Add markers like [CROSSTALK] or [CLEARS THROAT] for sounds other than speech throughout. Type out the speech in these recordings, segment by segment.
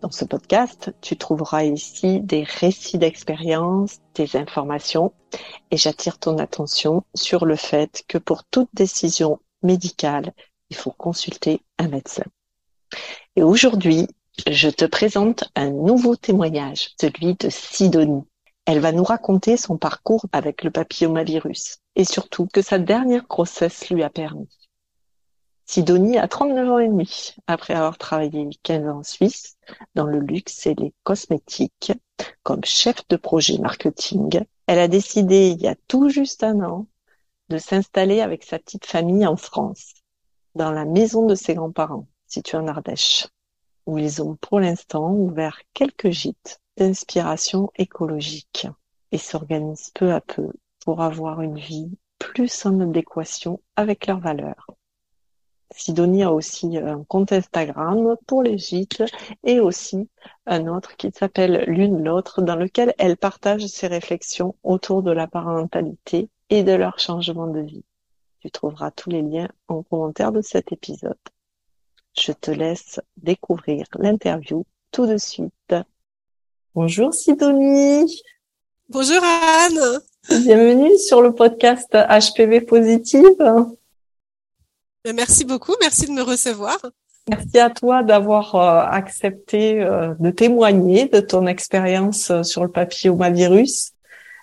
Dans ce podcast, tu trouveras ici des récits d'expérience, des informations, et j'attire ton attention sur le fait que pour toute décision médicale, il faut consulter un médecin. Et aujourd'hui, je te présente un nouveau témoignage, celui de Sidonie. Elle va nous raconter son parcours avec le papillomavirus et surtout que sa dernière grossesse lui a permis. Sidonie a 39 ans et demi après avoir travaillé 15 ans en Suisse dans le luxe et les cosmétiques comme chef de projet marketing. Elle a décidé il y a tout juste un an de s'installer avec sa petite famille en France, dans la maison de ses grands-parents, située en Ardèche, où ils ont pour l'instant ouvert quelques gîtes d'inspiration écologique et s'organisent peu à peu pour avoir une vie plus en adéquation avec leurs valeurs. Sidonie a aussi un compte Instagram pour les gîtes et aussi un autre qui s'appelle L'une l'autre dans lequel elle partage ses réflexions autour de la parentalité et de leur changement de vie. Tu trouveras tous les liens en commentaire de cet épisode. Je te laisse découvrir l'interview tout de suite. Bonjour Sidonie. Bonjour Anne. Bienvenue sur le podcast HPV Positive. Ben, merci beaucoup, merci de me recevoir. Merci à toi d'avoir euh, accepté euh, de témoigner de ton expérience euh, sur le papillomavirus.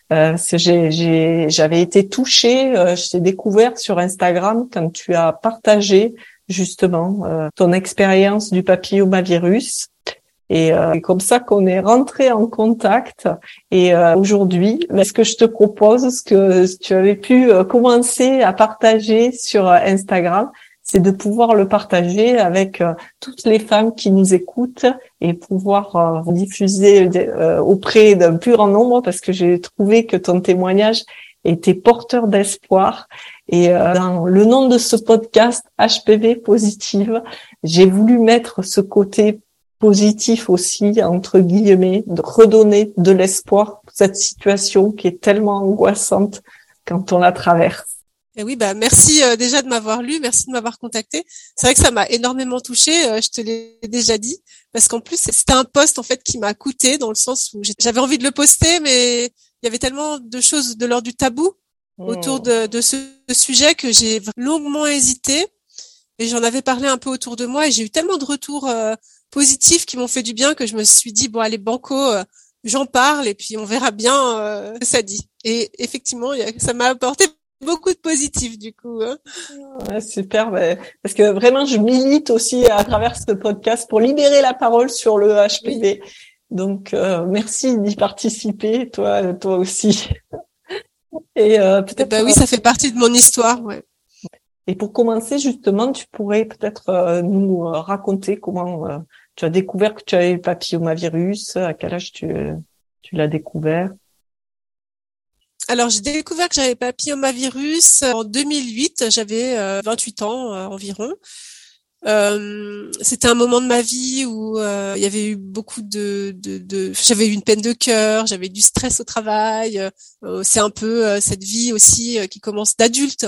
J'avais été touchée, je t'ai découvert sur Instagram quand tu as partagé justement ton expérience du papillomavirus. Et euh, c'est comme ça qu'on est rentré en contact. Et euh, aujourd'hui, ce que je te propose, ce que tu avais pu commencer à partager sur Instagram, c'est de pouvoir le partager avec toutes les femmes qui nous écoutent et pouvoir diffuser auprès d'un plus grand nombre parce que j'ai trouvé que ton témoignage était porteur d'espoir. Et dans le nom de ce podcast HPV Positive, j'ai voulu mettre ce côté positif aussi, entre guillemets, de redonner de l'espoir cette situation qui est tellement angoissante quand on la traverse. Et oui, bah merci euh, déjà de m'avoir lu, merci de m'avoir contacté. C'est vrai que ça m'a énormément touché, euh, je te l'ai déjà dit, parce qu'en plus c'était un poste en fait qui m'a coûté dans le sens où j'avais envie de le poster, mais il y avait tellement de choses de l'ordre du tabou autour de, de ce sujet que j'ai longuement hésité. Et j'en avais parlé un peu autour de moi et j'ai eu tellement de retours euh, positifs qui m'ont fait du bien que je me suis dit bon allez banco euh, j'en parle et puis on verra bien euh, ce que ça dit. Et effectivement ça m'a apporté beaucoup de positifs du coup hein. ouais, super parce que vraiment je milite aussi à travers ce podcast pour libérer la parole sur le HPV donc euh, merci d'y participer toi toi aussi. Et peut-être bah oui ça fait partie de mon histoire ouais. Et pour commencer, justement, tu pourrais peut-être nous raconter comment tu as découvert que tu avais le papillomavirus À quel âge tu, tu l'as découvert? Alors, j'ai découvert que j'avais papillomavirus en 2008. J'avais 28 euh, ans euh, environ. Euh, c'était un moment de ma vie où euh, il y avait eu beaucoup de, de, de... j'avais eu une peine de cœur, j'avais du stress au travail. Euh, c'est un peu cette vie aussi qui commence d'adulte.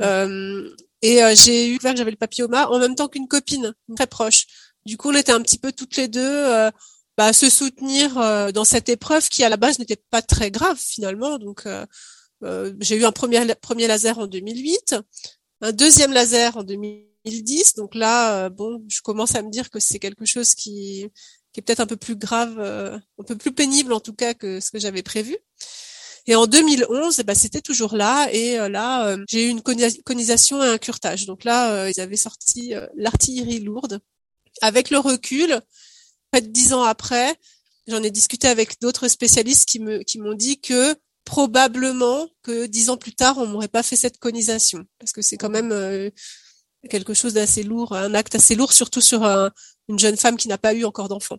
et j'ai eu que j'avais le papilloma en même temps qu'une copine très proche. Du coup, on était un petit peu toutes les deux euh, bah, se soutenir euh, dans cette épreuve qui à la base n'était pas très grave finalement. Donc, euh, j'ai eu un premier premier laser en 2008, un deuxième laser en 2010. Donc là, bon, je commence à me dire que c'est quelque chose qui qui est peut-être un peu plus grave, un peu plus pénible en tout cas que ce que j'avais prévu. Et en 2011, eh ben, c'était toujours là. Et là, j'ai eu une conisation et un curtage. Donc là, ils avaient sorti l'artillerie lourde avec le recul, de dix ans après, j'en ai discuté avec d'autres spécialistes qui me qui m'ont dit que probablement que dix ans plus tard, on m'aurait pas fait cette conisation parce que c'est quand même euh, quelque chose d'assez lourd, un acte assez lourd, surtout sur une jeune femme qui n'a pas eu encore d'enfant.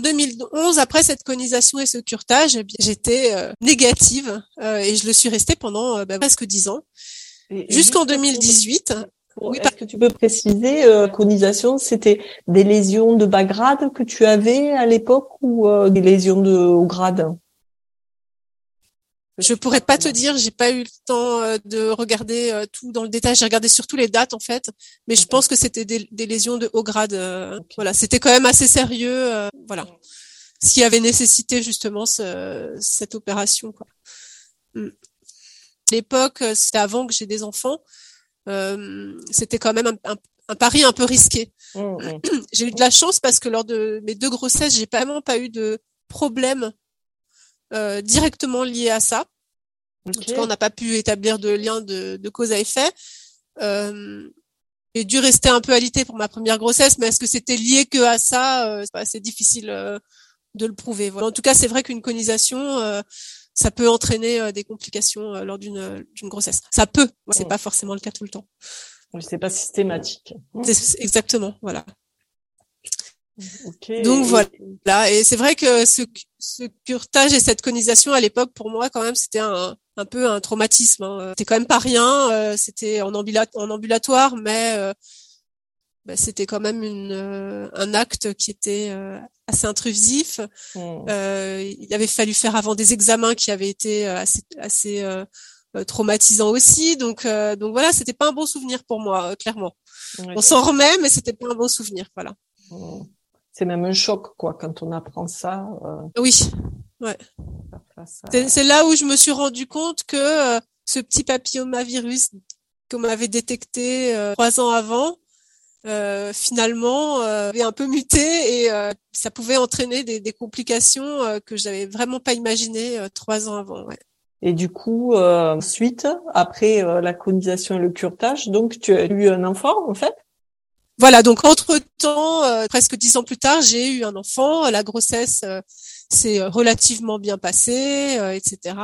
2011, après cette conisation et ce curtage, eh j'étais euh, négative euh, et je le suis restée pendant bah, presque dix ans, jusqu'en 2018. Oui, Est-ce que tu peux préciser, conisation, c'était des lésions de bas grade que tu avais à l'époque ou des lésions de haut grade? Je pourrais pas te dire, j'ai pas eu le temps euh, de regarder euh, tout dans le détail. J'ai regardé surtout les dates en fait, mais je pense que c'était des, lésions de haut grade. Euh, voilà, c'était quand même assez sérieux. voilà, ce qui avait nécessité justement cette opération. Quoi. Mm. L'époque, c'était avant que j'ai des enfants. C'était quand même un, pari un peu risqué. Mm, mm. [CLEARS THROAT] j'ai eu de la chance parce que lors de mes deux grossesses, j'ai vraiment pas eu de problème euh, directement lié à ça. En tout cas, on n'a pas pu établir de lien de, de cause à effet. Euh, j'ai dû rester un peu alité pour ma première grossesse, mais est-ce que c'était lié que à ça? Euh, C'est assez difficile euh, de le prouver. En tout cas, c'est vrai qu'une conisation, euh, ça peut entraîner des complications lors d'une d'une grossesse. Ça peut, c'est pas forcément le cas tout le temps. C'est pas systématique. Exactement, voilà. Donc voilà. Et c'est vrai que ce, ce curtage et cette conisation à l'époque, pour moi, quand même, c'était un, un peu un traumatisme. Hein. C'était quand même pas rien. Euh, c'était en, en, ambulatoire, mais euh, bah, c'était quand même une, euh, un acte qui était assez intrusif. Mmh. il avait fallu faire avant des examens qui avaient été assez, assez traumatisants aussi. Donc, donc voilà, c'était pas un bon souvenir pour moi, clairement. On s'en remet, mais c'était pas un bon souvenir. Voilà. Mmh c'est même un choc quoi quand on apprend ça. Euh, oui, ouais. C'est là où je me suis rendu compte que euh, ce petit papillomavirus qu'on m'avait détecté euh, trois ans avant, finalement, avait un peu muté et ça pouvait entraîner des, des complications que j'avais vraiment pas imaginées trois ans avant. Ouais. Et du coup, ensuite, après la colonisation et le curtage, donc tu as eu un enfant en fait? Voilà, donc entre-temps, euh, presque dix ans plus tard, j'ai eu un enfant. La grossesse euh, s'est relativement bien passée, euh, etc.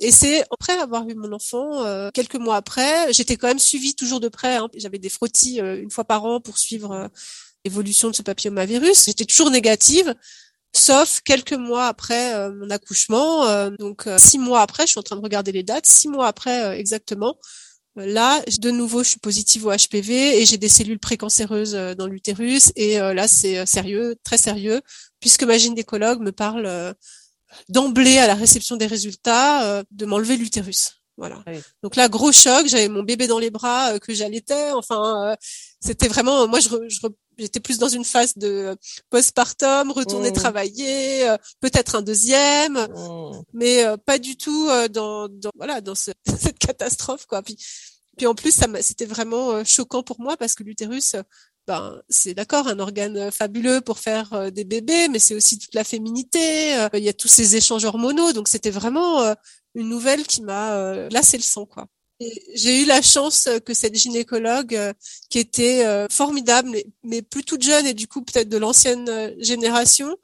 Et c'est après avoir eu mon enfant, quelques mois après, j'étais quand même suivie toujours de près. Hein. J'avais des frottis une fois par an pour suivre l'évolution de ce papillomavirus. J'étais toujours négative, sauf quelques mois après mon accouchement. donc six mois après, je suis en train de regarder les dates. Six mois après exactement, Là, de nouveau, je suis positive au HPV et j'ai des cellules précancéreuses euh, dans l'utérus. Et euh, là, c'est euh, sérieux, très sérieux, puisque ma gynécologue me parle d'emblée à la réception des résultats de m'enlever l'utérus. Voilà. Donc là, gros choc. J'avais mon bébé dans les bras que j'allaitais. Enfin, c'était vraiment. Moi, je, j'étais plus dans une phase de postpartum, retourner mmh. travailler, peut-être un deuxième, mmh. mais pas du tout dans, dans voilà dans ce, [LAUGHS] cette catastrophe quoi. Puis puis en plus, ça c'était vraiment choquant pour moi parce que l'utérus, ben c'est d'accord un organe fabuleux pour faire des bébés, mais c'est aussi toute la féminité. Il y a tous ces échanges hormonaux, donc c'était vraiment une nouvelle qui m'a lassé le sang quoi. J'ai eu la chance que cette gynécologue, qui était formidable, mais plus toute jeune et du coup peut-être de l'ancienne génération,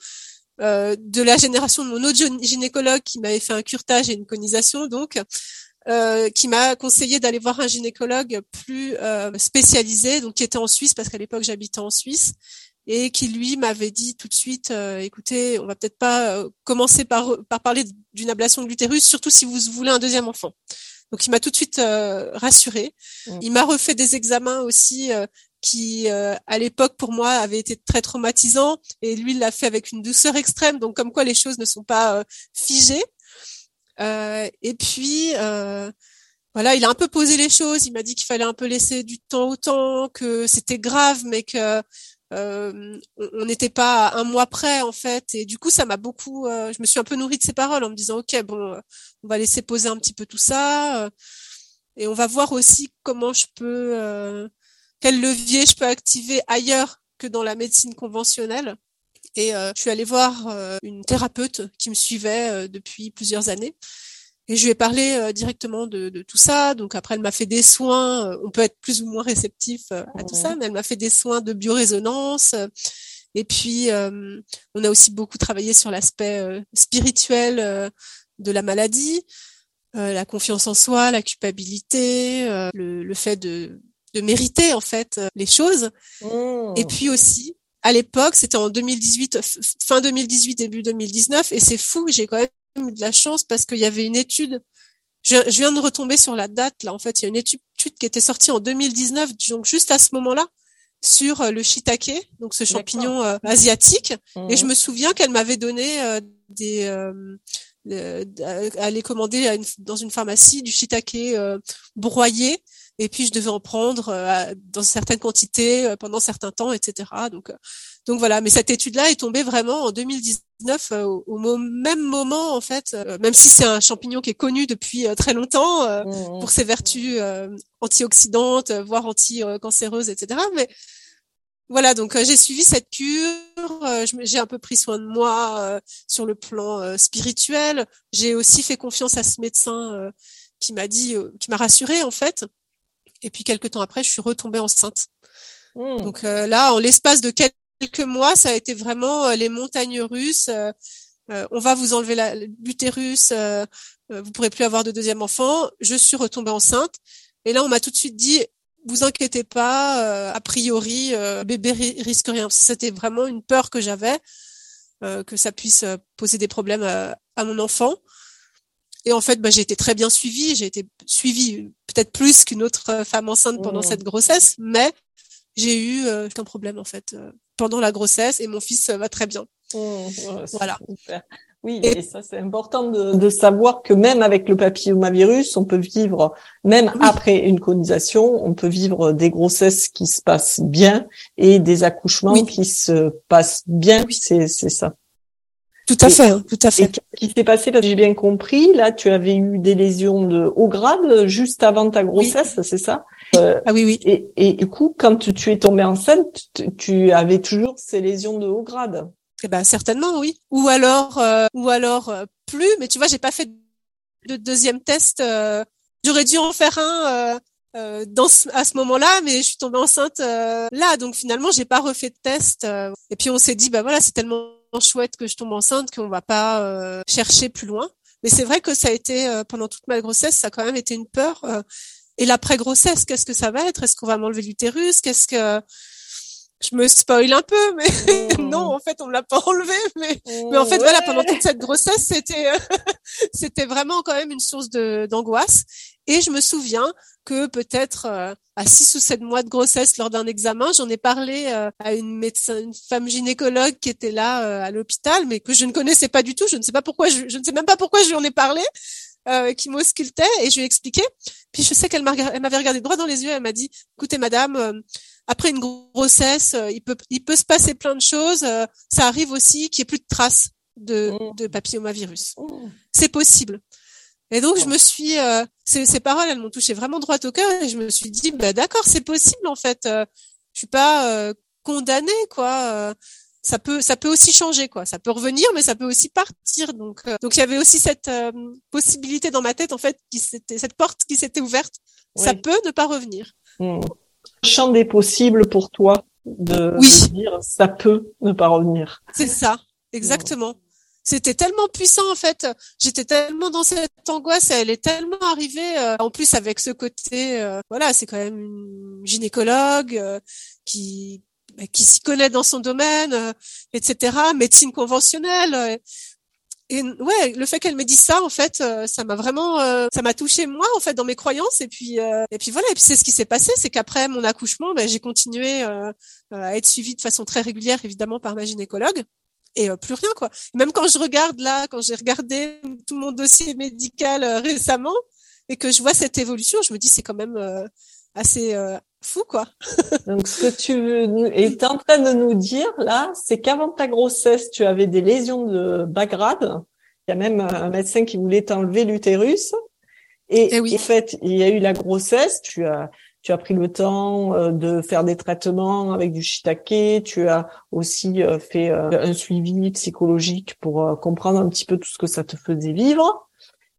de la génération de mon autre gynécologue qui m'avait fait un curtage et une conisation, donc euh, qui m'a conseillé d'aller voir un gynécologue plus euh, spécialisé, donc qui était en Suisse parce qu'à l'époque j'habitais en Suisse et qui lui m'avait dit tout de suite, euh, écoutez, on va peut-être pas commencer par, par parler d'une ablation de l'utérus, surtout si vous voulez un deuxième enfant. Donc il m'a tout de suite rassurée. Mmh. Il m'a refait des examens aussi qui à l'époque pour moi avaient été très traumatisants et lui il l'a fait avec une douceur extrême donc comme quoi les choses ne sont pas figées euh, et puis euh, voilà, il a un peu posé les choses. Il m'a dit qu'il fallait un peu laisser du temps au temps, que c'était grave, mais que euh, on n'était pas un mois près en fait. Et du coup, ça m'a beaucoup. Euh, je me suis un peu nourrie de ses paroles en me disant ok, bon, on va laisser poser un petit peu tout ça, euh, et on va voir aussi comment je peux, quel levier je peux activer ailleurs que dans la médecine conventionnelle. Et euh, je suis allée voir euh, une thérapeute qui me suivait euh, depuis plusieurs années. Et je lui ai parlé directement de, de, tout ça. Donc après, elle m'a fait des soins. on peut être plus ou moins réceptif à tout ça, mais elle m'a fait des soins de biorésonance. Et puis, on a aussi beaucoup travaillé sur l'aspect spirituel de la maladie, la confiance en soi, la culpabilité, le, le, fait de, de mériter en fait les choses. Et mmh. puis aussi à l'époque, c'était en 2018, fin 2018, début 2019, et c'est fou, j'ai quand même eu de la chance parce qu'il y avait une étude, je, viens de retomber sur la date, là, en fait, il y a une étude qui était sortie en 2019, donc juste à ce moment-là, sur euh, le shiitake, donc ce champignon euh, asiatique, et je mhm. me souviens qu'elle m'avait donné euh, des... Euh, aller commander dans une pharmacie du shiitake broyé et puis je devais en prendre euh, dans certaines quantités euh, pendant certains temps, etc. Donc, euh, donc voilà. Mais cette étude-là est tombée vraiment en 2019, au, même moment en fait, même si c'est un champignon qui est connu depuis très longtemps mmh. pour ses vertus antioxydantes, voire anti-cancéreuses, etc. Mais voilà, donc j'ai suivi cette cure, j'ai un peu pris soin de moi sur le plan spirituel. J'ai aussi fait confiance à ce médecin qui m'a dit, qui m'a rassuré en fait. Et puis quelques temps après, je suis retombée enceinte. Hmm. Donc euh, là, en l'espace de quelques mois, ça a été vraiment euh, les montagnes russes. Euh, on va vous enlever l'utérus, vous pourrez plus avoir de deuxième enfant. Je suis retombée enceinte. Et là, on m'a tout de suite dit, vous inquiétez pas, a priori, bébé risque rien. C'était vraiment une peur que j'avais, que ça puisse poser des problèmes à mon enfant. Et en fait, bah, j'ai été très bien suivie. J'ai été suivie peut-être plus qu'une autre femme enceinte pendant mmh. cette grossesse, mais j'ai eu euh, aucun problème en fait euh, pendant la grossesse et mon fils va très bien. Mmh, voilà. Oui, et, ça c'est important de, de, savoir que même avec le papillomavirus, on peut vivre, même après une colonisation, on peut vivre des grossesses qui se passent bien et des accouchements qui se passent bien. C'est ça. Tout à fait, hein, tout à fait. Et qui s'est passé parce que j'ai bien compris, là, tu avais eu des lésions de haut grade juste avant ta grossesse, c'est ça? Euh, Ah oui, oui. Et, et, du coup, quand tu es tombée enceinte, tu avais toujours ces lésions de haut grade? Eh ben certainement, oui. Ou alors, euh, ou alors euh, plus. Mais tu vois, j'ai pas fait de deuxième test. J'aurais dû en faire un. dans à ce moment-là, mais je suis tombée enceinte là, donc finalement j'ai pas refait de test. et puis on s'est dit bah voilà c'est tellement chouette que je tombe enceinte qu'on va pas euh, chercher plus loin. Mais c'est vrai que ça a été euh, pendant toute ma grossesse, ça a quand même été une peur. Euh. et l'après-grossesse, qu'est-ce que ça va être? Est-ce qu'on va m'enlever l'utérus? Qu'est-ce que je me spoil un peu, mais mmh. [LAUGHS] non, en fait, on me l'a pas enlevé. Mais, mais en fait, voilà, pendant toute cette grossesse, c'était, [LAUGHS] c'était vraiment quand même une source de d'angoisse. Et je me souviens que peut-être euh, à six ou sept mois de grossesse, lors d'un examen, j'en ai parlé euh, à une médecin, une femme gynécologue qui était là euh, à l'hôpital, mais que je ne connaissais pas du tout. Je ne sais pas pourquoi, je, je ne sais même pas pourquoi je lui en ai parlé. Euh, qui m'auscultait et je lui ai expliqué. Puis je sais qu'elle m'avait regardé droit dans les yeux. Elle m'a dit "Écoutez, madame, après une grossesse, il peut il peut se passer plein de choses. ça arrive aussi qu'il n'y ait plus de traces de, mmh. de papillomavirus. Mmh. C'est possible. Et donc je me suis, euh, ces, ces, paroles, elles m'ont touché vraiment droit au cœur et je me suis dit, bah d'accord, c'est possible en fait. Euh, je suis pas euh, condamnée quoi. Euh, ça peut, ça peut aussi changer quoi. Ça peut revenir, mais ça peut aussi partir. Donc, euh, donc il y avait aussi cette possibilité dans ma tête en fait, qui s'était, cette porte qui s'était ouverte. Ça peut ne pas revenir. Mmh. Champ des possibles pour toi de, oui. dire ça peut ne pas revenir. C'est ça, exactement c'était tellement puissant en fait. J'étais tellement dans cette angoisse, elle est tellement arrivée. Euh, en plus avec ce côté, euh, voilà, c'est quand même une gynécologue euh, qui bah, qui s'y connaît dans son domaine, etc. Médecine conventionnelle. et ouais, le fait qu'elle me dise ça, en fait, ça m'a vraiment, ça m'a touché moi, en fait, dans mes croyances. Et puis, et puis voilà. Et puis c'est ce qui s'est passé, c'est qu'après mon accouchement, bah, j'ai continué à être suivie de façon très régulière, évidemment, par ma gynécologue et euh, plus rien quoi. Même quand je regarde là, quand j'ai regardé tout mon dossier médical euh, récemment et que je vois cette évolution, je me dis c'est quand même euh, assez fou quoi. [LAUGHS] Donc ce que tu es en train de nous dire là, c'est qu'avant ta grossesse, tu avais des lésions de bas grade. Il y a même un médecin qui voulait t'enlever l'utérus. Et, et oui. en fait, il y a eu la grossesse, tu as tu as pris le temps euh, de faire des traitements avec du shiitake, tu as aussi euh, fait euh, un suivi psychologique pour comprendre un petit peu tout ce que ça te faisait vivre.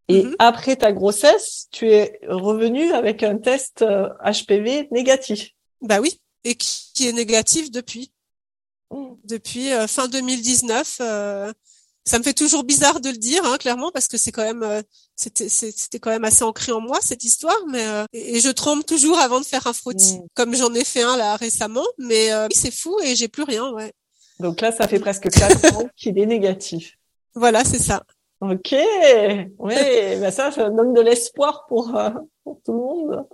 Et mm-hmm. après ta grossesse, tu es revenu avec un test HPV négatif. Bah oui, et qui est négatif depuis. Mm. Depuis fin 2019, ça me fait toujours bizarre de le dire, hein, clairement, parce que c'est quand même, euh, c'était, c'était quand même assez ancré en moi cette histoire, mais euh, et, je tremble toujours avant de faire un frottis, mm. comme j'en ai fait un là récemment, mais euh, c'est fou et j'ai plus rien, ouais. Donc là, ça fait presque quatre ans [LAUGHS] qu'il est négatif. Voilà, c'est ça. Ok, oui, ben ça, ça donne de l'espoir pour, pour tout le monde.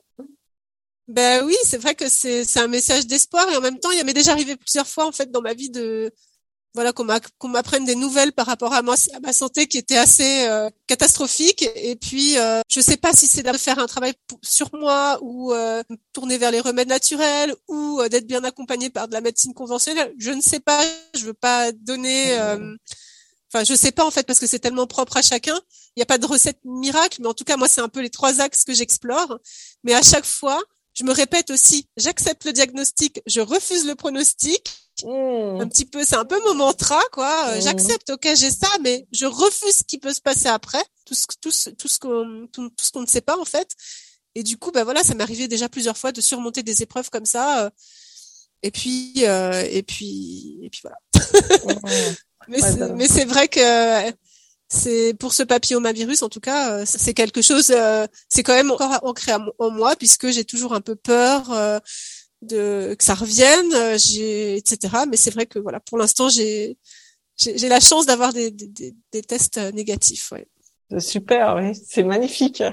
Ben oui, c'est vrai que c'est c'est un message d'espoir et en même temps, il m'est déjà arrivé plusieurs fois en fait dans ma vie de voilà qu'on m'apprenne des nouvelles par rapport à, ma santé qui était assez euh, catastrophique. Et puis euh, je sais pas si c'est de faire un travail sur moi ou euh, tourner vers les remèdes naturels ou euh, d'être bien accompagné par de la médecine conventionnelle. Je ne sais pas. Je veux pas donner enfin je sais pas en fait parce que c'est tellement propre à chacun. Il n'y a pas de recette miracle mais en tout cas moi c'est un peu les trois axes que j'explore. Mais à chaque fois je me répète aussi j'accepte le diagnostic je refuse le pronostic Mmh. Un petit peu, c'est un peu mon mantra, quoi. Euh, mmh. J'accepte, ok, j'ai ça, mais je refuse ce qui peut se passer après, tout ce, tout ce, tout ce qu'on, tout, ce qu'on ne sait pas en fait. Et du coup, ben voilà, ça m'est arrivé déjà plusieurs fois de surmonter des épreuves comme ça. Euh, et puis, euh, et puis, et puis voilà. Mmh. [LAUGHS] mais mais c'est vrai que c'est pour ce papillomavirus en tout cas, c'est quelque chose. c'est quand même encore ancré en moi puisque j'ai toujours un peu peur de que ça revienne, euh, etc. Mais c'est vrai que voilà, pour l'instant, j'ai j'ai la chance d'avoir des, des, des, tests euh, négatifs. Ouais. Super, oui, c'est magnifique.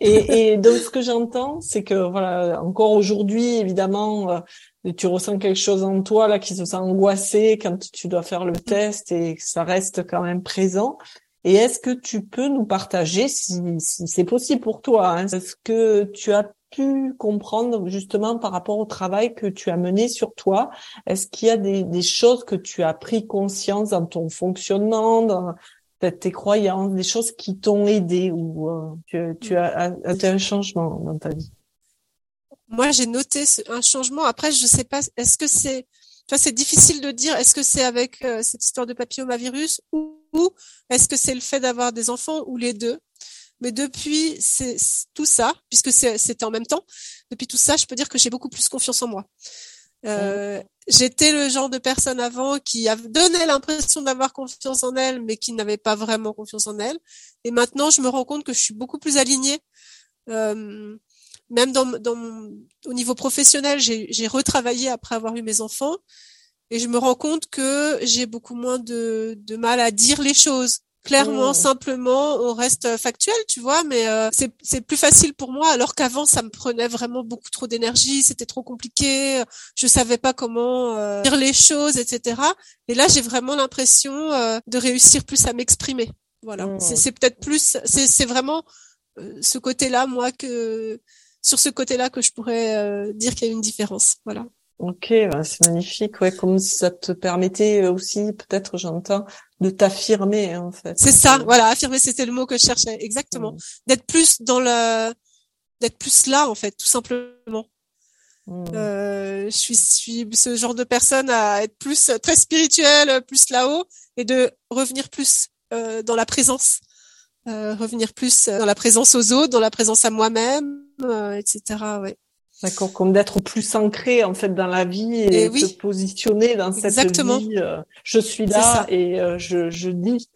Et, et donc ce que j'entends, c'est que voilà, encore aujourd'hui, évidemment, tu ressens quelque chose en toi là qui se sent angoissé quand tu dois faire le test et que ça reste quand même présent. Et est-ce que tu peux nous partager, si, si c'est possible pour toi, hein, est-ce que tu as pu comprendre justement par rapport au travail que tu as mené sur toi? Est-ce qu'il y a des, des, choses que tu as pris conscience dans ton fonctionnement, dans tes croyances, des choses qui t'ont aidé ou euh, tu, tu, as, as un changement dans ta vie? Moi, j'ai noté un changement. Après, je sais pas, est-ce que c'est vois, c'est difficile de dire est-ce que c'est avec euh, cette histoire de papillomavirus ou, ou est-ce que c'est le fait d'avoir des enfants ou les deux? Mais depuis c'est tout ça, puisque c'était en même temps, depuis tout ça, je peux dire que j'ai beaucoup plus confiance en moi. Euh, J'étais le genre de personne avant qui donnait l'impression d'avoir confiance en elle, mais qui n'avait pas vraiment confiance en elle. Et maintenant, je me rends compte que je suis beaucoup plus alignée. Euh, même dans, dans au niveau professionnel, j'ai retravaillé après avoir eu mes enfants, et je me rends compte que j'ai beaucoup moins de, de mal à dire les choses clairement, oh. simplement, on reste factuel, tu vois, mais euh, c'est plus facile pour moi, alors qu'avant, ça me prenait vraiment beaucoup trop d'énergie, c'était trop compliqué, je savais pas comment euh, dire les choses, etc. Et là, j'ai vraiment l'impression euh, de réussir plus à m'exprimer. Voilà, oh. c'est peut-être plus, c'est vraiment ce côté-là, moi, que sur ce côté-là que je pourrais dire qu'il y a une différence. Voilà. Ok, ben, c'est magnifique, ouais, comme si ça te permettait aussi, peut-être, j'entends, de t'affirmer en fait. C'est ça, voilà, affirmer, c'était le mot que je cherchais, exactement. Mm. D'être plus dans le, d'être plus là en fait, tout simplement. Mm. Euh, je suis, suis ce genre de personne à être plus très spirituelle, plus là-haut, et de revenir plus euh, dans la présence, euh, revenir plus dans la présence aux autres, dans la présence à moi-même, euh, etc. Ouais. D'accord, comme d'être plus ancré en fait dans la vie et, de se positionner dans cette Exactement. vie. Euh, je suis là et euh, je, je dis.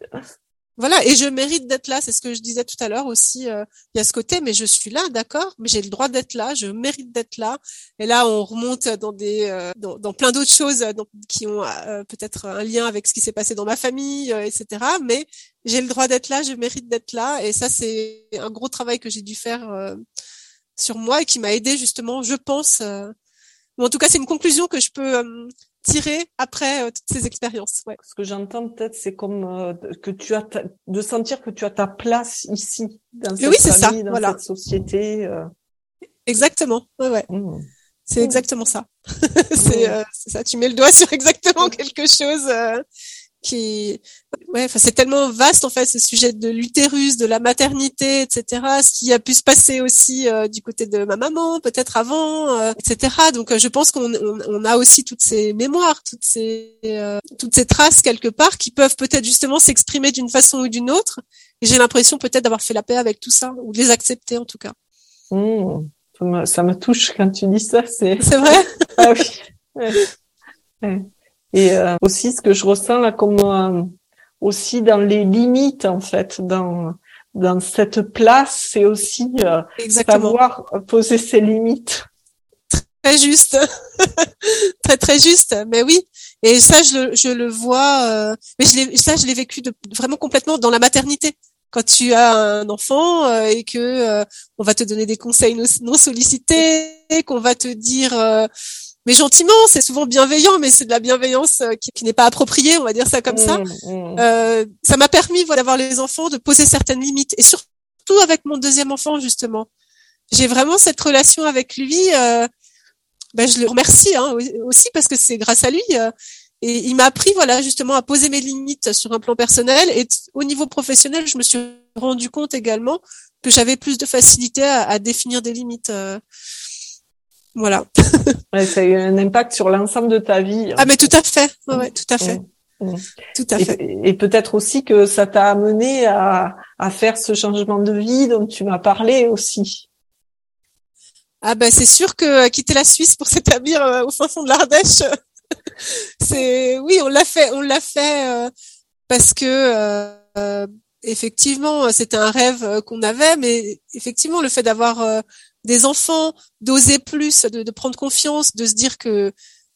Voilà, et je mérite d'être là, c'est ce que je disais tout à l'heure aussi. Euh, il y a ce côté, mais je suis là, d'accord, mais j'ai le droit d'être là, je mérite d'être là. Et là, on remonte dans des, dans, dans, plein d'autres choses qui ont peut-être un lien avec ce qui s'est passé dans ma famille, etc. Mais j'ai le droit d'être là, je mérite d'être là, et ça, c'est un gros travail que j'ai dû faire sur moi et qui m'a aidé justement, je pense. Euh, ou en tout cas, c'est une conclusion que je peux euh, tirer après euh, toutes ces expériences. Ouais. Ce que j'entends peut-être, c'est comme que tu as de sentir que tu as ta place ici dans cette oui, famille, ça. dans cette société. Exactement. Ouais, ouais. Mmh. C'est exactement ça. [LAUGHS] c'est mmh. ça. Tu mets le doigt [LAUGHS] sur exactement quelque chose qui ouais enfin c'est tellement vaste en fait ce sujet de l'utérus de la maternité etc ce qui a pu se passer aussi euh, du côté de ma maman peut-être avant euh, etc donc euh, je pense qu'on on, a aussi toutes ces mémoires toutes ces toutes ces traces quelque part qui peuvent peut-être justement s'exprimer d'une façon ou d'une autre. Et j'ai l'impression peut-être d'avoir fait la paix avec tout ça ou de les accepter en tout cas. Mmh. ça, me, touche quand tu dis ça c'est c'est vrai? [LAUGHS] Ah oui. Ouais. Et euh, aussi, ce que je ressens là, comme euh, aussi dans les limites en fait, dans dans cette place, c'est aussi euh, savoir poser ses limites. Très juste, [LAUGHS] très très juste. Mais oui, et ça je, je le vois. Euh, mais je ça je l'ai vécu de, vraiment complètement dans la maternité. Quand tu as un enfant euh, et que euh, on va te donner des conseils non, sollicités, qu'on va te dire mais gentiment, c'est souvent bienveillant, mais c'est de la bienveillance qui, qui n'est pas appropriée, on va dire ça comme ça. Mmh, mmh. Euh, ça m'a permis voilà, d'avoir les enfants, de poser certaines limites, et surtout avec mon deuxième enfant justement. J'ai vraiment cette relation avec lui. Euh, ben, je le remercie hein, aussi parce que c'est grâce à lui. Euh, et il m'a appris, voilà, justement, à poser mes limites sur un plan personnel. Et au niveau professionnel, je me suis rendu compte également que j'avais plus de facilité à, à définir des limites. Euh, voilà. [LAUGHS] ouais, ça a eu un impact sur l'ensemble de ta vie. Ah, mais tout à fait. Ouais, tout à fait. Mmh. Tout à fait. Et, peut-être aussi que ça t'a amené à, à faire ce changement de vie dont tu m'as parlé aussi. Ah ben c'est sûr que euh, quitter la Suisse pour s'établir euh, au fin fond de l'Ardèche, [LAUGHS] c'est oui on l'a fait, on l'a fait euh, parce que effectivement c'était un rêve qu'on avait, mais effectivement le fait d'avoir des enfants, d'oser plus, de, prendre confiance, de se dire que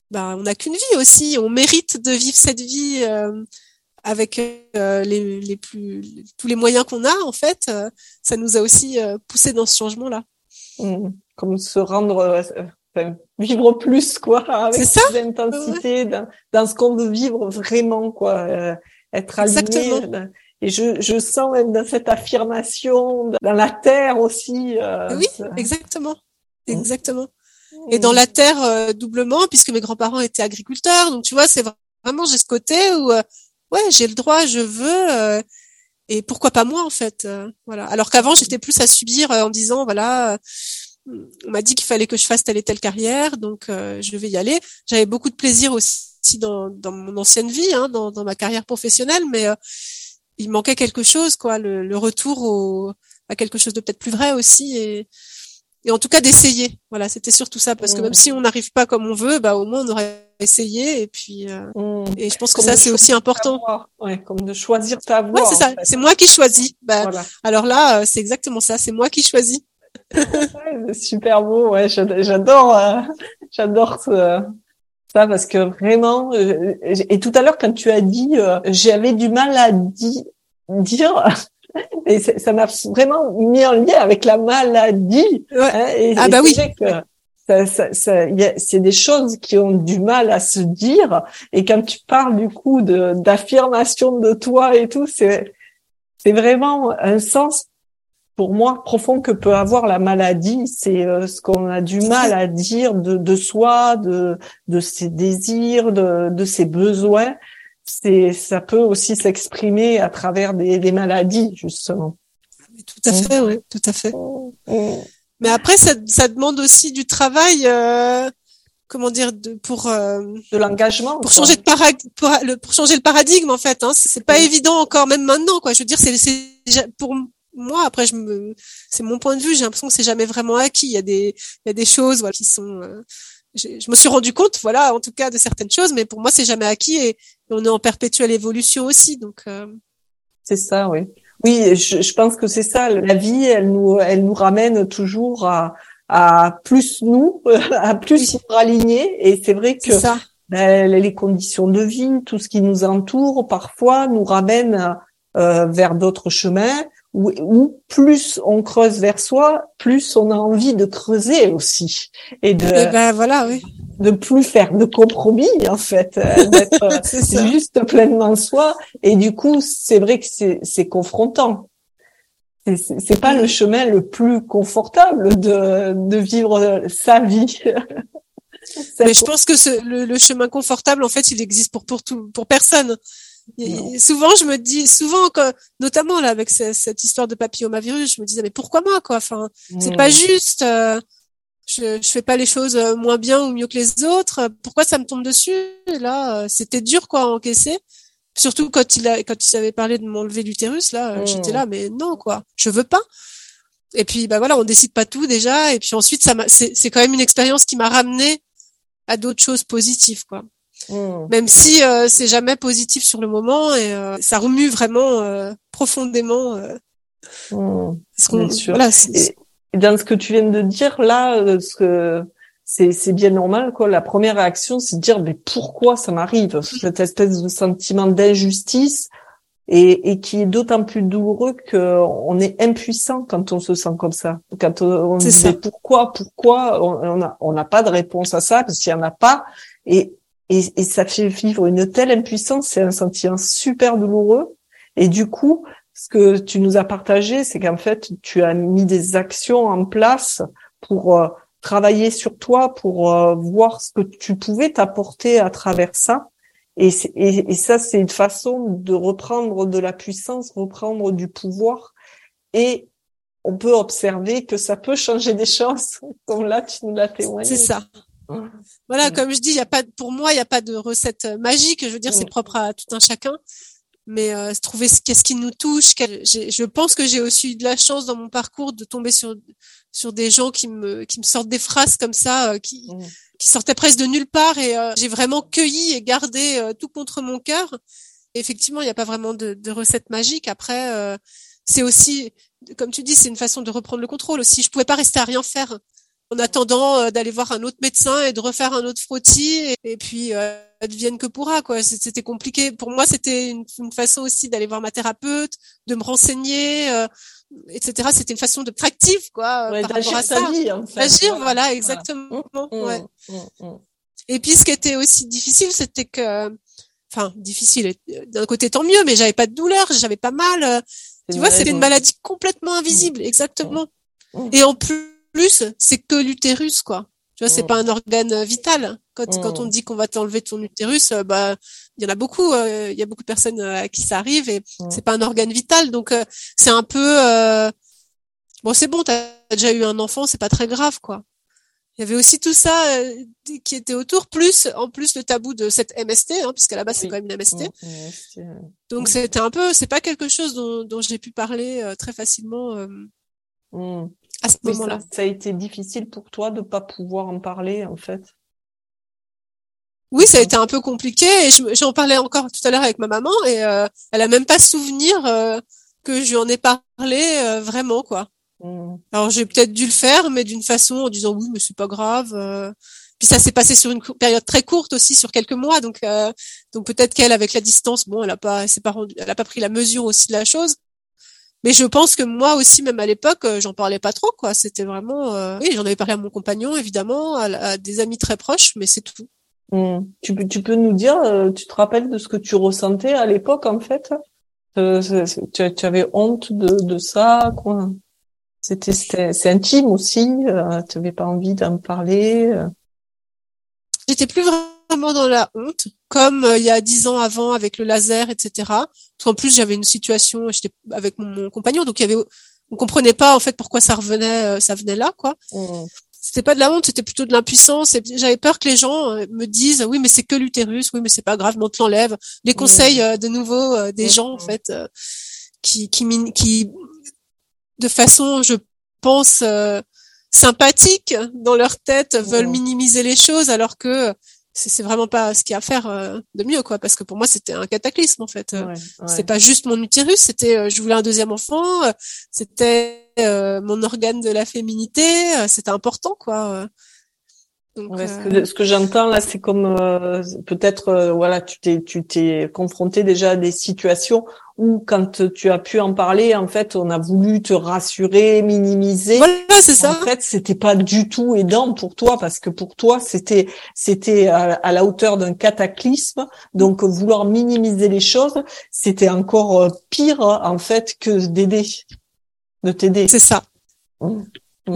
ben on n'a qu'une vie aussi, on mérite de vivre cette vie avec les, les, plus tous les moyens qu'on a en fait, ça nous a aussi poussé dans ce changement là. Mmh comme se rendre, euh, vivre plus quoi, avec ça plus d'intensité dans, dans, ce qu'on veut vivre vraiment quoi, euh, être aligné. Et je, je sens même dans cette affirmation, dans la terre aussi. Euh, oui, exactement, mm. exactement. Et dans la terre doublement, puisque mes grands-parents étaient agriculteurs, donc tu vois, c'est vraiment j'ai ce côté où ouais, j'ai le droit, je veux et pourquoi pas moi en fait voilà alors qu'avant j'étais plus à subir en disant voilà on m'a dit qu'il fallait que je fasse telle et telle carrière, donc euh, je vais y aller. J'avais beaucoup de plaisir aussi dans, dans mon ancienne vie, hein, dans, dans, ma carrière professionnelle, mais euh, il manquait quelque chose, quoi, le, le retour au, à quelque chose de peut-être plus vrai aussi, et, et en tout cas d'essayer. Voilà, c'était surtout ça, parce que même si on n'arrive pas comme on veut, bah au moins on aurait essayé, et puis euh, mmh. et je pense que ça c'est aussi important. Ouais, comme de choisir ta voie. Ouais, c'est ça. C'est moi qui choisis. Bah, Alors là, c'est exactement ça. C'est moi qui choisis [LAUGHS] super beau, ouais, j'adore, euh, j'adore ça parce que vraiment. Euh, et tout à l'heure, quand tu as dit, euh, j'avais du mal à dire, [LAUGHS] et ça m'a vraiment mis en lien avec la maladie. Hein, ah bah oui. ça, ça, ça c'est des choses qui ont du mal à se dire. Et quand tu parles du coup de d'affirmation de toi et tout, c'est c'est vraiment un sens pour moi profond que peut avoir la maladie, c'est euh, ce qu'on a du mal à dire de, de soi, de, de ses désirs, de, de ses besoins. C'est, ça peut aussi s'exprimer à travers des, des maladies, justement. Tout à fait, oui, tout à fait. Mais après, ça, ça demande aussi du travail. Euh, comment dire de, pour euh, de l'engagement pour changer de paradigme pour changer le paradigme en fait hein. c'est pas évident encore même maintenant quoi je veux dire c'est pour moi après je me c'est mon point de vue j'ai l'impression que c'est jamais vraiment acquis. Il y a des il y a des choses voilà, qui sont euh, je, me suis rendu compte voilà en tout cas de certaines choses mais pour moi c'est jamais acquis et, on est en perpétuelle évolution aussi donc euh... c'est ça oui. Oui je, je pense que c'est ça la vie elle nous elle nous ramène toujours à à plus nous [LAUGHS] à plus aligner et c'est vrai que ça. Ben, les conditions de vie tout ce qui nous entoure parfois nous ramène euh, vers d'autres chemins où, plus on creuse vers soi, plus on a envie de creuser aussi. Et de et eh ben voilà oui. de plus faire de compromis en fait, euh, [LAUGHS] d'être euh, juste pleinement soi. Et du coup c'est vrai que c'est c'est confrontant. C'est pas le chemin le plus confortable de de vivre sa vie. [LAUGHS] Mais je pense que ce, le, le, chemin confortable, en fait, il existe pour pour tout, pour personne souvent, je me dis, souvent, notamment là avec cette, histoire de papillomavirus, je me disais mais pourquoi moi quoi? Enfin, c'est pas juste. Euh, je, je fais pas les choses euh, moins bien ou mieux que les autres. Pourquoi ça me tombe dessus? Là, euh, c'était dur quoi à encaisser. Surtout quand il a, quand il avait parlé de m'enlever l'utérus, là, j'étais là, mais non quoi, je veux pas. Et puis bah voilà, on décide pas tout déjà. Et puis ensuite, ça c'est, c'est quand même une expérience qui m'a ramené à d'autres choses positives quoi. Mmh. Même si euh, c'est jamais positif sur le moment et euh, ça remue vraiment euh, profondément. Mmh. Voilà, et, dans ce que tu viens de dire là, ce que c'est bien normal quoi. La première réaction, c'est de dire mais pourquoi ça m'arrive Cette espèce de sentiment d'injustice et, et qui est d'autant plus douloureux qu'on est impuissant quand on se sent comme ça. Quand on, se dit pourquoi, pourquoi, on n'a on n'a pas de réponse à ça parce qu'il y en a pas. Et et, et ça fait vivre une telle impuissance, c'est un sentiment super douloureux. Et du coup, ce que tu nous as partagé, c'est qu'en fait, tu as mis des actions en place pour euh, travailler sur toi, pour euh, voir ce que tu pouvais t'apporter à travers ça. Et, et, et ça, c'est une façon de reprendre de la puissance, reprendre du pouvoir. Et on peut observer que ça peut changer des [LAUGHS] choses, comme là, tu nous l'as témoigné. C'est ça. Voilà, comme je dis, il y a pas pour moi, il n'y a pas de recette euh, magique. Je veux dire, c'est propre à tout un chacun. Mais euh, trouver qu'est-ce qui nous touche. je pense que j'ai aussi eu de la chance dans mon parcours de tomber sur sur des gens qui me qui me sortent des phrases comme ça, euh, qui qui sortaient presque de nulle part. Et euh, j'ai vraiment cueilli et gardé tout contre mon cœur. effectivement, il n'y a pas vraiment de, de recette magique. Après, c'est aussi, comme tu dis, c'est une façon de reprendre le contrôle aussi. Je pouvais pas rester à rien faire en attendant euh, d'aller voir un autre médecin et de refaire un autre frottis et, puis euh, advienne que pourra quoi. C'était compliqué. Pour moi c'était une, façon aussi d'aller voir ma thérapeute de me renseigner euh, etc c'était une façon de pratique quoi ouais, par rapport à ça. vie, en fait. agir voilà, exactement. Mmh, mmh, ouais. Mmh, et puis ce qui était aussi difficile c'était que enfin difficile d'un côté tant mieux mais j'avais pas de douleur j'avais pas mal tu vois c'était une maladie complètement invisible exactement. et en plus plus, c'est que l'utérus, quoi. Tu vois, c'est mm. pas un organe vital. Quand, quand on mm. dit qu'on va t'enlever ton utérus, euh, bah, il y en a beaucoup. Euh, il y a beaucoup de personnes euh, à qui ça arrive et mm. c'est pas un organe vital. Donc, c'est un peu. Bon, c'est bon, t'as déjà eu un enfant, c'est pas très grave, quoi. Il y avait aussi tout ça qui était autour, plus en plus le tabou de cette MST, hein, puisqu'à la base c'est quand même une MST. Donc c'était un peu, c'est pas quelque chose dont, dont j'ai pu parler très facilement à ce moment-là. Ça, a été difficile pour toi de pas pouvoir en parler, en fait. Oui, ça a été un peu compliqué et j'en parlais encore tout à l'heure avec ma maman et euh, elle a même pas souvenir euh, que je lui en ai parlé euh, vraiment quoi. Mmh. Alors j'ai peut-être dû le faire, mais d'une façon en disant oui, mais c'est pas grave. Euh. Puis ça s'est passé sur une période très courte aussi, sur quelques mois, donc donc peut-être qu'elle avec la distance, bon, elle a pas, elle pas elle a pas pris la mesure aussi de la chose. Mais je pense que moi aussi, même à l'époque, euh, j'en parlais pas trop, quoi. C'était vraiment, euh... oui, j'en avais parlé à mon compagnon, évidemment, à, des amis très proches, mais c'est tout. Hmm. Tu, peux, tu peux nous dire, euh, tu te rappelles de ce que tu ressentais à l'époque, en fait? Euh, tu, tu, avais honte de, de ça, quoi? C'était, c'est intime aussi. tu avais pas envie d'en parler. J'étais plus vraiment dans la honte, comme euh, il y a dix ans avant avec le laser, etc. Parce qu'en plus j'avais une situation, j'étais avec mon, compagnon, donc il y avait, on comprenait pas en fait pourquoi ça revenait, euh, ça venait là, quoi. Mmh. C'était pas de la honte, c'était plutôt de l'impuissance. Et j'avais peur que les gens euh, me disent, oui, mais c'est que l'utérus, oui, mais c'est pas grave, on te l'enlève. Les mmh. conseils de nouveau des mmh. gens en fait, qui, qui, qui, de façon, je pense sympathique dans leur tête veulent minimiser les choses alors que c'est vraiment pas ce qu'il y a à faire euh, de mieux quoi parce que pour moi c'était un cataclysme en fait euh, c'est pas juste mon utérus c'était euh, je voulais un deuxième enfant c'était mon organe de la féminité c'était important quoi donc, ce que, ce que j'entends là c'est comme peut-être voilà tu t'es tu t'es confronté déjà à des situations ou quand tu as pu en parler, en fait, on a voulu te rassurer, minimiser. Voilà, c'est ça. En fait, c'était pas du tout aidant pour toi parce que pour toi, c'était c'était à, la hauteur d'un cataclysme. Donc, vouloir minimiser les choses, c'était encore euh, pire en fait que d'aider, de t'aider. C'est ça. Mmh.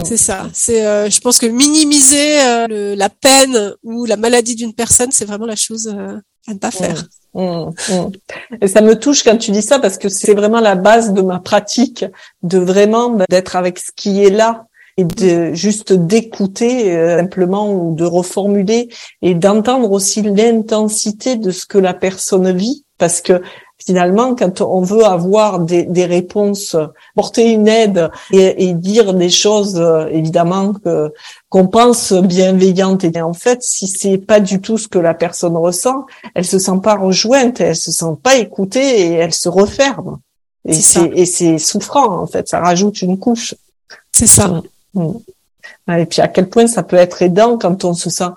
C'est ça. C'est, euh, je pense que minimiser euh, la peine ou la maladie d'une personne, c'est vraiment la chose à ne pas faire. Mmh, mmh. Et ça me touche quand tu dis ça parce que c'est vraiment la base de ma pratique, de vraiment bah, d'être avec ce qui est là et de juste d'écouter euh, simplement ou de reformuler et d'entendre aussi l'intensité de ce que la personne vit parce que finalement, quand on veut avoir des, des réponses, porter une aide et, et dire des choses, euh, évidemment que qu'on pense bienveillantes, et en fait, si c'est pas du tout ce que la personne ressent, elle se sent pas rejointe, elle se sent pas écoutée et elle se referme. Et c'est souffrant en fait, ça rajoute une couche. C'est ça. Mm. Et puis à quel point ça peut être aidant quand on se sent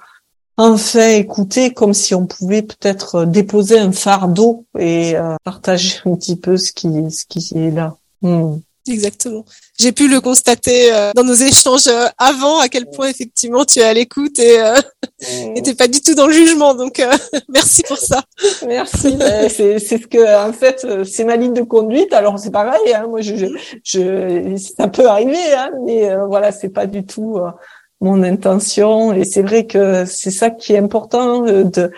enfin écouté, comme si on pouvait peut-être déposer un fardeau et euh, partager un petit peu ce qui ce qui est là. Mm. Exactement. J'ai pu le constater euh, dans nos échanges euh, avant, à quel point effectivement tu es à l'écoute et euh, mmh. pas du tout dans le jugement. Donc euh, [LAUGHS] merci pour ça. Merci. Ben, c'est c'est ce que en fait c'est ma ligne de conduite. Alors c'est pareil. Hein, moi je, je, je ça peut arriver, hein, mais voilà c'est pas du tout mon intention. Et c'est vrai que c'est ça qui est important de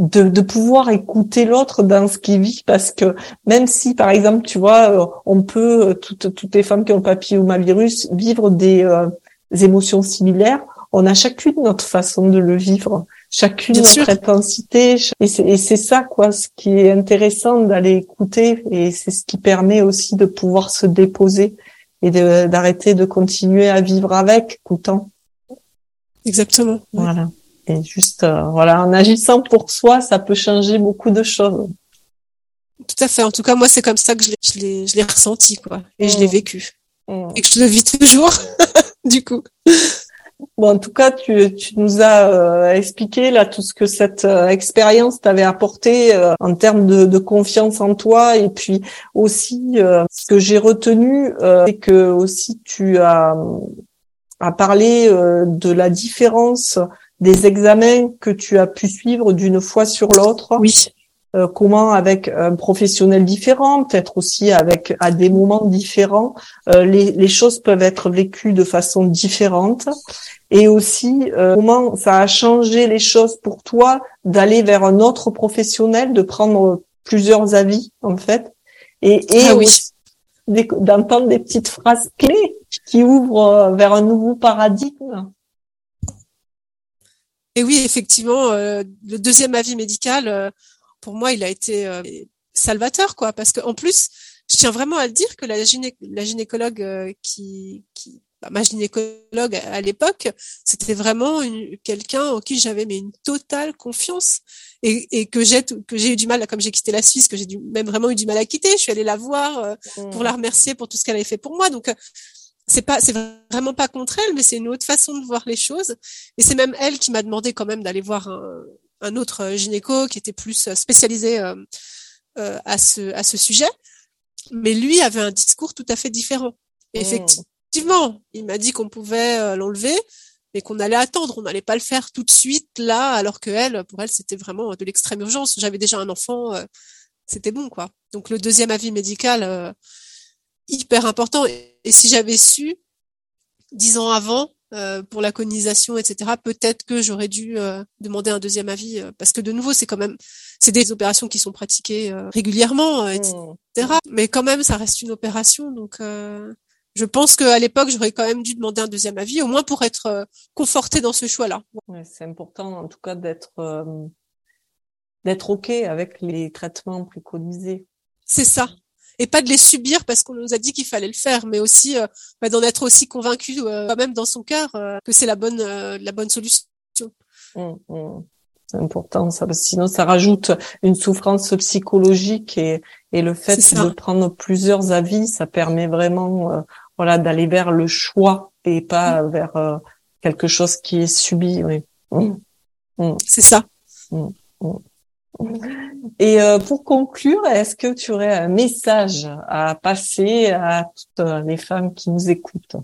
de, de pouvoir écouter l'autre dans ce qu'il vit. Parce que même si par exemple tu vois euh, on peut euh, toutes toutes les femmes qui ont le papillomavirus vivre des, euh, des émotions similaires on a chacune notre façon de le vivre chacune notre intensité. Et c'est ça quoi ce qui est intéressant d'aller écouter. Et c'est ce qui permet aussi de pouvoir se déposer et d'arrêter de, continuer à vivre avec écoutant exactement voilà et juste, euh, voilà, en agissant pour soi, ça peut changer beaucoup de choses. Tout à fait. En tout cas, moi, c'est comme ça que je l'ai, je l'ai, ressenti, quoi. Et je l'ai mmh. vécu. Mmh. Et que je le vis toujours, [LAUGHS] du coup. Bon, en tout cas, tu, tu nous as euh, expliqué là tout ce que cette euh, expérience t'avait apporté en termes de, de, confiance en toi et puis aussi ce que j'ai retenu, c'est que aussi tu as, as parlé de la différence des examens que tu as pu suivre d'une fois sur l'autre. Oui. Euh, comment avec un professionnel différent, peut-être aussi avec à des moments différents, euh, les, les, choses peuvent être vécues de façon différente. Et aussi euh, comment ça a changé les choses pour toi d'aller vers un autre professionnel, de prendre plusieurs avis en fait, et, et ah oui. D'entendre des petites phrases clés qui ouvrent vers un nouveau paradigme. Et oui, effectivement, euh, le deuxième avis médical, euh, pour moi, il a été euh, salvateur, quoi, parce qu'en plus, je tiens vraiment à le dire que la, gynécologue qui, qui bah, ma gynécologue à, l'époque, c'était vraiment quelqu'un en qui j'avais mais une totale confiance et, et que j'ai que j'ai eu du mal, comme j'ai quitté la Suisse, que j'ai même vraiment eu du mal à quitter. Je suis allée la voir pour mmh. la remercier pour tout ce qu'elle avait fait pour moi. Donc c'est pas c'est vraiment pas contre elle mais c'est une autre façon de voir les choses et c'est même elle qui m'a demandé quand même d'aller voir un, un, autre gynéco qui était plus spécialisé euh, euh, à ce à ce sujet mais lui avait un discours tout à fait différent mmh. Effectivement il m'a dit qu'on pouvait euh, l'enlever mais qu'on allait attendre on n'allait pas le faire tout de suite là alors que elle pour elle c'était vraiment de l'extrême urgence j'avais déjà un enfant euh, c'était bon quoi donc le deuxième avis médical hyper important. Et, si j'avais su dix ans avant euh, pour la colonisation, etc., peut-être que j'aurais dû euh, demander un deuxième avis, euh, parce que de nouveau, c'est quand même, c'est des opérations qui sont pratiquées régulièrement, etc. Mmh. Mais quand même, ça reste une opération, donc. Je pense qu'à l'époque, j'aurais quand même dû demander un deuxième avis, au moins pour être conforté dans ce choix-là. Ouais, c'est important, en tout cas, d'être d'être ok avec les traitements préconisés. C'est ça et pas de les subir parce qu'on nous a dit qu'il fallait le faire, mais aussi euh, bah, d'en être aussi convaincu euh, quand même dans son cœur euh, que c'est la bonne la bonne solution. Mmh, mmh. C'est important ça, parce que sinon ça rajoute une souffrance psychologique et, et le fait de prendre plusieurs avis, ça permet vraiment voilà d'aller vers le choix et pas mmh. vers quelque chose qui est subi. Oui. C'est ça. Et euh, pour conclure, est-ce que tu aurais un message à passer à toutes les femmes qui nous écoutent?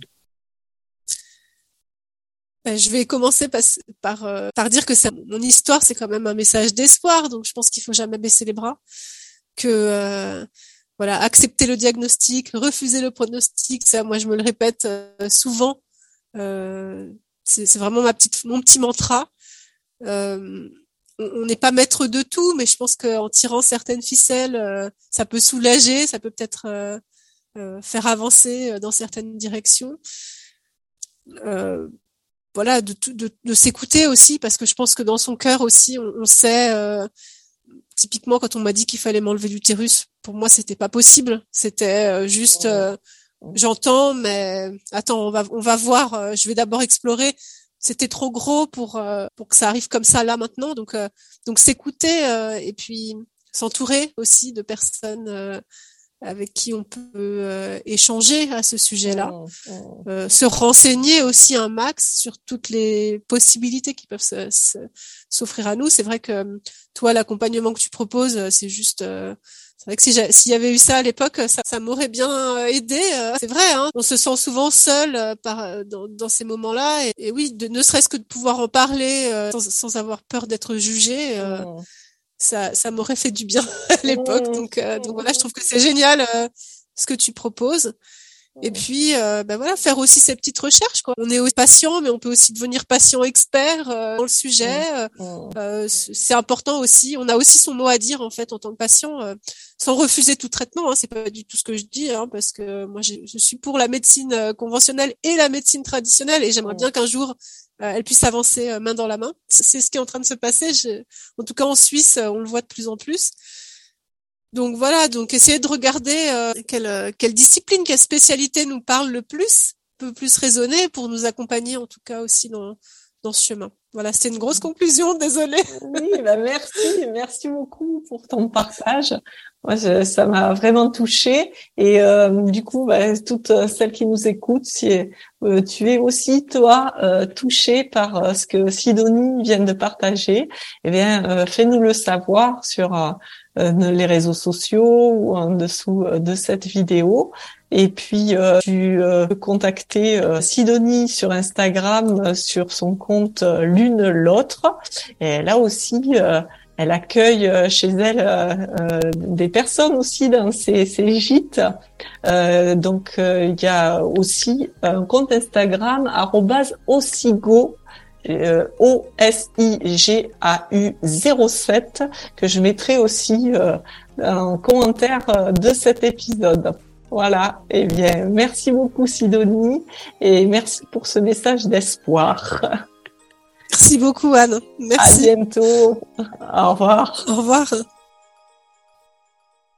Ben, je vais commencer par, par, euh, par dire que mon histoire, c'est quand même un message d'espoir. Donc, je pense qu'il faut jamais baisser les bras. Que euh, voilà, accepter le diagnostic, refuser le pronostic. Ça, moi, je me le répète souvent. c'est vraiment ma petite, mon petit mantra. Euh, on n'est pas maître de tout, mais je pense qu'en tirant certaines ficelles, euh, ça peut soulager, ça peut peut-être euh, euh, faire avancer dans certaines directions. voilà, de s'écouter aussi, parce que je pense que dans son cœur aussi, on, sait typiquement, quand on m'a dit qu'il fallait m'enlever l'utérus, pour moi, c'était pas possible. C'était euh, juste, euh, j'entends, mais attends, on va, on va voir. Euh, je vais d'abord explorer. C'était trop gros pour pour que ça arrive comme ça là maintenant. Donc donc s'écouter et puis s'entourer aussi de personnes avec qui on peut euh, échanger à ce sujet-là, mmh, mmh. euh, se renseigner aussi un max sur toutes les possibilités qui peuvent s'offrir à nous. C'est vrai que euh, toi, l'accompagnement que tu proposes, euh, c'est juste. c'est vrai que si s'il y avait eu ça à l'époque, ça, ça m'aurait bien aidé. c'est vrai, hein, on se sent souvent seul par dans, dans ces moments-là, et, et, oui, de, ne serait-ce que de pouvoir en parler sans, sans avoir peur d'être jugé. Mmh ça, ça m'aurait fait du bien [LAUGHS] à l'époque. Mmh. Donc, euh, donc voilà, je trouve que c'est génial euh, ce que tu proposes. Et mmh. puis, euh, ben voilà, faire aussi ces petites recherches. Quoi. On est aussi patient, mais on peut aussi devenir patient expert dans le sujet. Mmh. c'est important aussi. On a aussi son mot à dire en fait en tant que patient, sans refuser tout traitement. Hein, c'est pas du tout ce que je dis, hein, parce que moi, je suis pour la médecine conventionnelle et la médecine traditionnelle, et j'aimerais bien qu'un jour euh, elle puisse avancer euh, main dans la main. C'est ce qui est en train de se passer. Je... En tout cas, en Suisse, euh, on le voit de plus en plus. Donc voilà, donc essayer de regarder quelle, quelle discipline, quelle spécialité nous parle le plus, peut plus résonner pour nous accompagner en tout cas aussi dans, dans ce chemin. Voilà, c'était une grosse conclusion, [LAUGHS] désolée. Oui, bah merci, merci beaucoup pour ton partage. Moi, ça m'a vraiment touchée. Et euh, du coup, bah, toutes celles qui nous écoutent, si euh, tu es aussi toi euh, touchée par ce que Sidonie vient de partager, eh bien, fais-nous le savoir sur les réseaux sociaux ou en dessous de cette vidéo. Et puis, tu peux contacter Sidonie sur Instagram sur son compte l'une l'autre. Et là aussi, elle accueille euh, chez elle euh, euh, des personnes aussi dans ses, gîtes. donc il y a aussi un compte Instagram @osigo O S I G A U 07 que je mettrai aussi en commentaire de cet épisode. Voilà. Eh bien, merci beaucoup Sidonie et merci pour ce message d'espoir. Merci beaucoup, Anne. Merci. À bientôt. Au revoir. Au revoir.